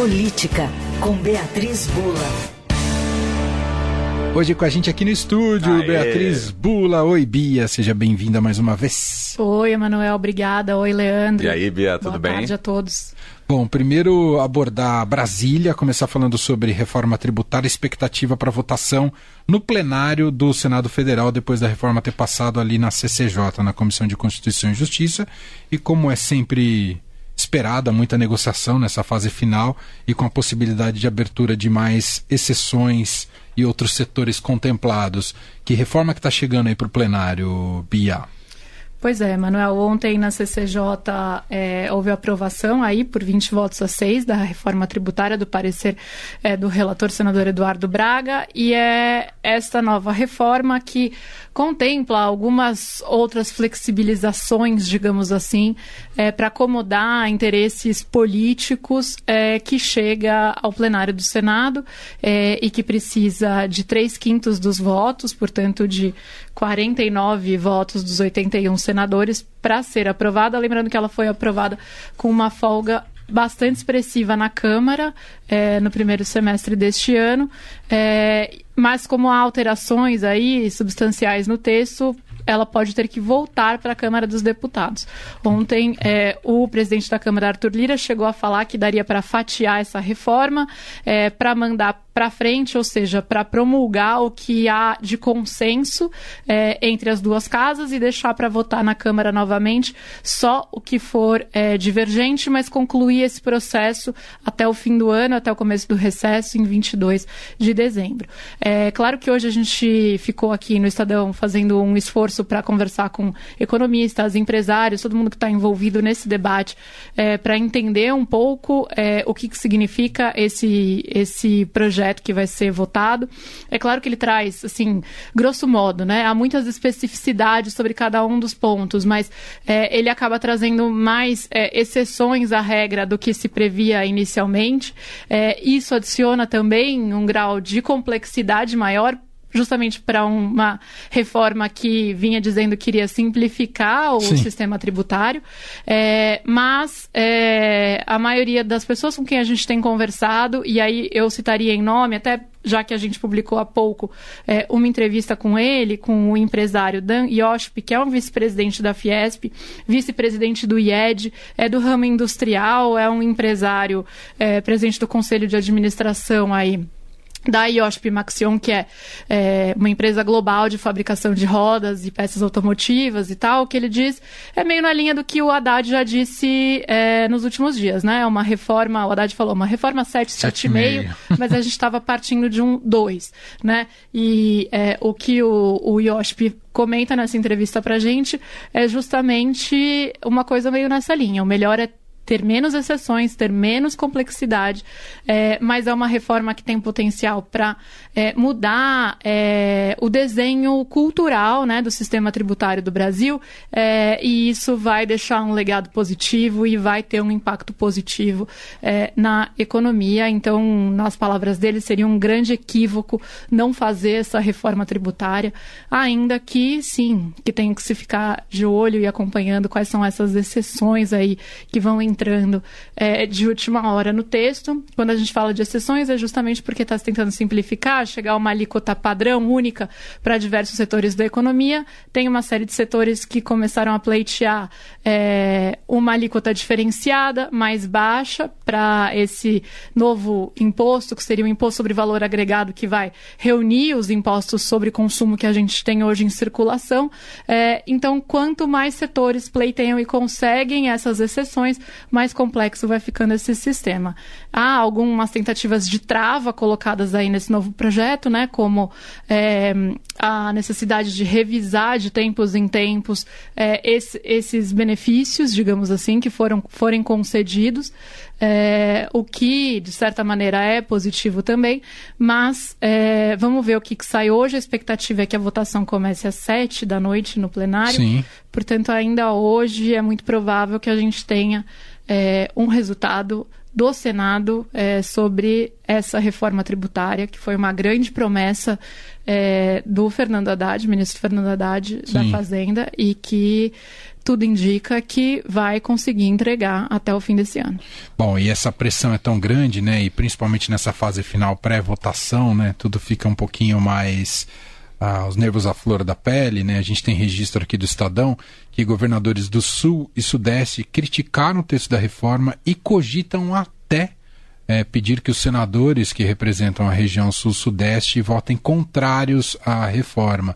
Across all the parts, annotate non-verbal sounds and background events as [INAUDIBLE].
Política, com Beatriz Bula. Hoje com a gente aqui no estúdio, Aê. Beatriz Bula. Oi, Bia, seja bem-vinda mais uma vez. Oi, Emanuel, obrigada. Oi, Leandro. E aí, Bia, tudo Boa bem? Boa tarde a todos. Bom, primeiro abordar Brasília, começar falando sobre reforma tributária, expectativa para votação no plenário do Senado Federal, depois da reforma ter passado ali na CCJ, na Comissão de Constituição e Justiça. E como é sempre esperada muita negociação nessa fase final e com a possibilidade de abertura de mais exceções e outros setores contemplados. Que reforma que está chegando aí para o plenário, Bia? Pois é, Manuel, ontem na CCJ é, houve aprovação aí por 20 votos a 6 da reforma tributária do parecer é, do relator senador Eduardo Braga e é esta nova reforma que contempla algumas outras flexibilizações, digamos assim, é, para acomodar interesses políticos é, que chega ao plenário do Senado é, e que precisa de três quintos dos votos, portanto de 49 votos dos 81 senadores para ser aprovada. Lembrando que ela foi aprovada com uma folga bastante expressiva na Câmara é, no primeiro semestre deste ano, é, mas como há alterações aí substanciais no texto, ela pode ter que voltar para a Câmara dos Deputados. Ontem, é, o presidente da Câmara, Arthur Lira, chegou a falar que daria para fatiar essa reforma, é, para mandar para frente, ou seja, para promulgar o que há de consenso é, entre as duas casas e deixar para votar na Câmara novamente só o que for é, divergente, mas concluir esse processo até o fim do ano, até o começo do recesso, em 22 de dezembro. É claro que hoje a gente ficou aqui no Estadão fazendo um esforço para conversar com economistas, empresários, todo mundo que está envolvido nesse debate, é, para entender um pouco é, o que, que significa esse, esse projeto projeto que vai ser votado. É claro que ele traz, assim, grosso modo, né? Há muitas especificidades sobre cada um dos pontos, mas é, ele acaba trazendo mais é, exceções à regra do que se previa inicialmente. É, isso adiciona também um grau de complexidade maior justamente para uma reforma que vinha dizendo que iria simplificar o Sim. sistema tributário, é, mas é, a maioria das pessoas com quem a gente tem conversado, e aí eu citaria em nome, até já que a gente publicou há pouco é, uma entrevista com ele, com o empresário Dan Yoshp, que é um vice-presidente da Fiesp, vice-presidente do IED, é do ramo industrial, é um empresário, é, presidente do conselho de administração aí da IOSP Maxion, que é, é, uma empresa global de fabricação de rodas e peças automotivas e tal, que ele diz é meio na linha do que o Haddad já disse é, nos últimos dias, né? É uma reforma, o Haddad falou, uma reforma 7, 7,5, mas a gente estava partindo de um 2, né? E é, o que o, o IOSP comenta nessa entrevista pra gente é justamente uma coisa meio nessa linha. O melhor é ter menos exceções, ter menos complexidade, é, mas é uma reforma que tem potencial para é, mudar é, o desenho cultural né, do sistema tributário do Brasil, é, e isso vai deixar um legado positivo e vai ter um impacto positivo é, na economia. Então, nas palavras dele, seria um grande equívoco não fazer essa reforma tributária, ainda que sim, que tem que se ficar de olho e acompanhando quais são essas exceções aí que vão entrar entrando é, de última hora no texto. Quando a gente fala de exceções, é justamente porque está tentando simplificar, chegar a uma alíquota padrão única para diversos setores da economia. Tem uma série de setores que começaram a pleitear é, uma alíquota diferenciada, mais baixa, para esse novo imposto, que seria o imposto sobre valor agregado, que vai reunir os impostos sobre consumo que a gente tem hoje em circulação. É, então, quanto mais setores pleiteiam e conseguem essas exceções, mais complexo vai ficando esse sistema. Há algumas tentativas de trava colocadas aí nesse novo projeto, né, como é, a necessidade de revisar de tempos em tempos é, esse, esses benefícios, digamos assim, que foram, forem concedidos, é, o que, de certa maneira, é positivo também, mas é, vamos ver o que, que, sai hoje. A expectativa é que a votação comece às sete da noite no plenário. Sim. Portanto, ainda hoje é muito provável que a gente tenha é, um resultado do Senado é, sobre essa reforma tributária, que foi uma grande promessa é, do Fernando Haddad, ministro Fernando Haddad Sim. da Fazenda, e que tudo indica que vai conseguir entregar até o fim desse ano. Bom, e essa pressão é tão grande, né? E principalmente nessa fase final pré-votação, né? Tudo fica um pouquinho mais ah, os nervos à flor da pele, né? A gente tem registro aqui do Estadão que governadores do Sul e Sudeste criticaram o texto da reforma e cogitam até é, pedir que os senadores que representam a região Sul-Sudeste votem contrários à reforma.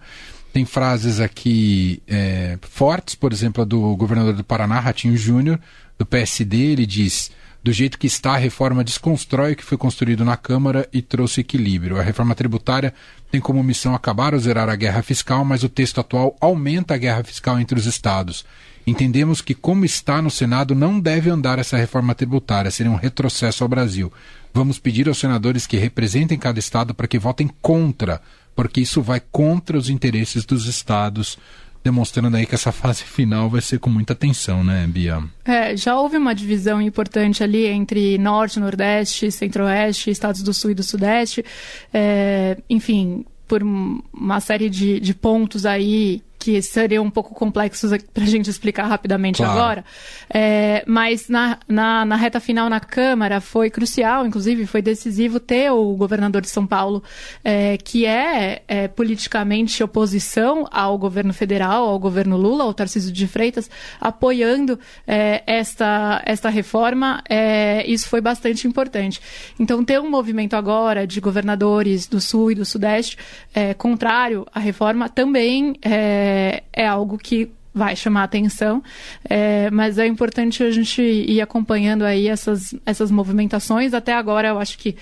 Tem frases aqui é, fortes, por exemplo, a do governador do Paraná, Ratinho Júnior, do PSD, ele diz do jeito que está, a reforma desconstrói o que foi construído na Câmara e trouxe equilíbrio. A reforma tributária tem como missão acabar ou zerar a guerra fiscal, mas o texto atual aumenta a guerra fiscal entre os estados. Entendemos que, como está no Senado, não deve andar essa reforma tributária, seria um retrocesso ao Brasil. Vamos pedir aos senadores que representem cada estado para que votem contra, porque isso vai contra os interesses dos estados demonstrando aí que essa fase final vai ser com muita tensão, né, Bia? É, já houve uma divisão importante ali entre Norte, Nordeste, Centro-Oeste, Estados do Sul e do Sudeste. É, enfim, por uma série de, de pontos aí que seriam um pouco complexos para a gente explicar rapidamente claro. agora. É, mas na, na, na, reta final na Câmara foi crucial, inclusive foi decisivo ter o governador de São Paulo, é, que é, é, politicamente oposição ao governo federal, ao governo Lula, ao Tarcísio de Freitas, apoiando é, esta, esta reforma. É, isso foi bastante importante. Então, ter um movimento agora de governadores do Sul e do Sudeste é, contrário à reforma também é, é, é algo que vai chamar atenção, é, mas é importante a gente ir acompanhando aí essas, essas movimentações. Até agora, eu acho que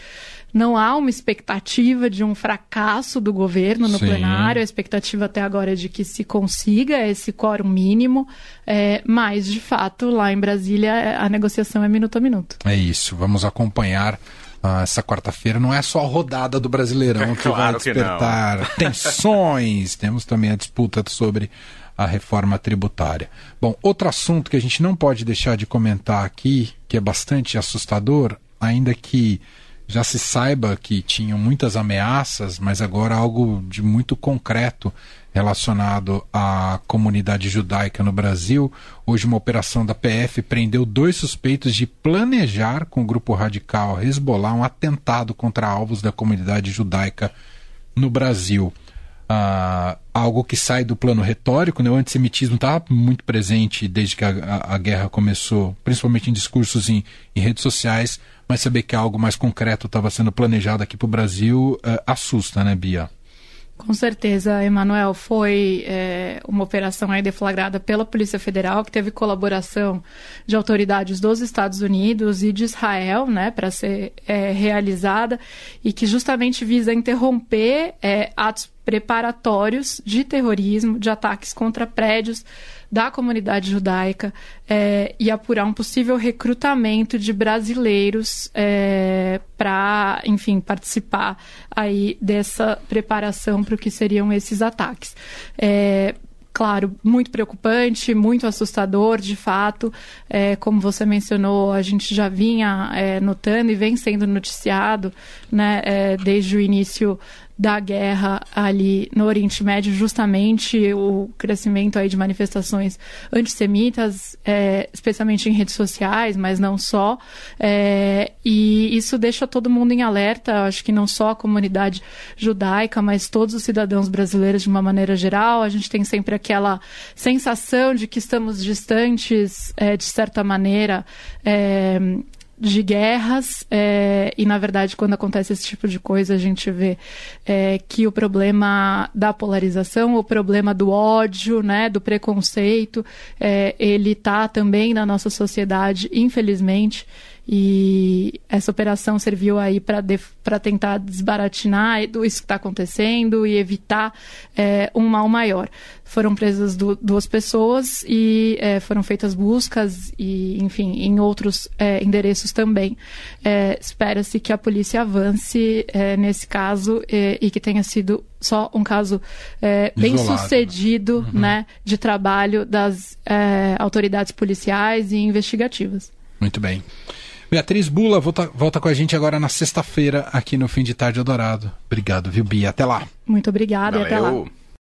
não há uma expectativa de um fracasso do governo no Sim. plenário, a expectativa até agora é de que se consiga esse quórum mínimo, é, mas, de fato, lá em Brasília, a negociação é minuto a minuto. É isso, vamos acompanhar ah, essa quarta-feira não é só a rodada do Brasileirão é que claro vai despertar que [LAUGHS] tensões. Temos também a disputa sobre a reforma tributária. Bom, outro assunto que a gente não pode deixar de comentar aqui, que é bastante assustador, ainda que já se saiba que tinham muitas ameaças, mas agora algo de muito concreto relacionado à comunidade judaica no Brasil. Hoje, uma operação da PF prendeu dois suspeitos de planejar com o grupo radical Hezbollah um atentado contra alvos da comunidade judaica no Brasil. Ah, algo que sai do plano retórico, né? o antissemitismo está muito presente desde que a, a, a, guerra começou, principalmente em discursos em, em, redes sociais, mas saber que algo mais concreto estava sendo planejado aqui para o Brasil uh, assusta, né, Bia? Com certeza, Emanuel, foi é, uma operação aí deflagrada pela Polícia Federal, que teve colaboração de autoridades dos Estados Unidos e de Israel, né, para ser é, realizada, e que justamente visa interromper é, atos preparatórios de terrorismo, de ataques contra prédios da comunidade judaica é, e apurar um possível recrutamento de brasileiros é, para, enfim, participar aí dessa preparação para o que seriam esses ataques. É, claro, muito preocupante, muito assustador, de fato. É, como você mencionou, a gente já vinha é, notando e vem sendo noticiado né, é, desde o início da guerra ali no Oriente Médio, justamente o crescimento aí de manifestações antissemitas, é, especialmente em redes sociais, mas não só. É, e isso deixa todo mundo em alerta, acho que não só a comunidade judaica, mas todos os cidadãos brasileiros de uma maneira geral. A gente tem sempre aquela sensação de que estamos distantes, é, de certa maneira, é, de guerras é, e na verdade quando acontece esse tipo de coisa a gente vê é, que o problema da polarização o problema do ódio né do preconceito é, ele está também na nossa sociedade infelizmente e essa operação serviu aí para tentar desbaratinar isso que está acontecendo e evitar é, um mal maior. Foram presas du duas pessoas e é, foram feitas buscas e, enfim, em outros é, endereços também. É, espera-se que a polícia avance é, nesse caso é, e que tenha sido só um caso bem Isolado, sucedido né? Uhum. né, de trabalho das autoridades policiais e investigativas. Muito bem. Beatriz Bula volta, volta com a gente agora na sexta-feira aqui no Fim de Tarde Eldorado. Obrigado, viu, Bia? Até lá. Muito obrigada Valeu. e até lá.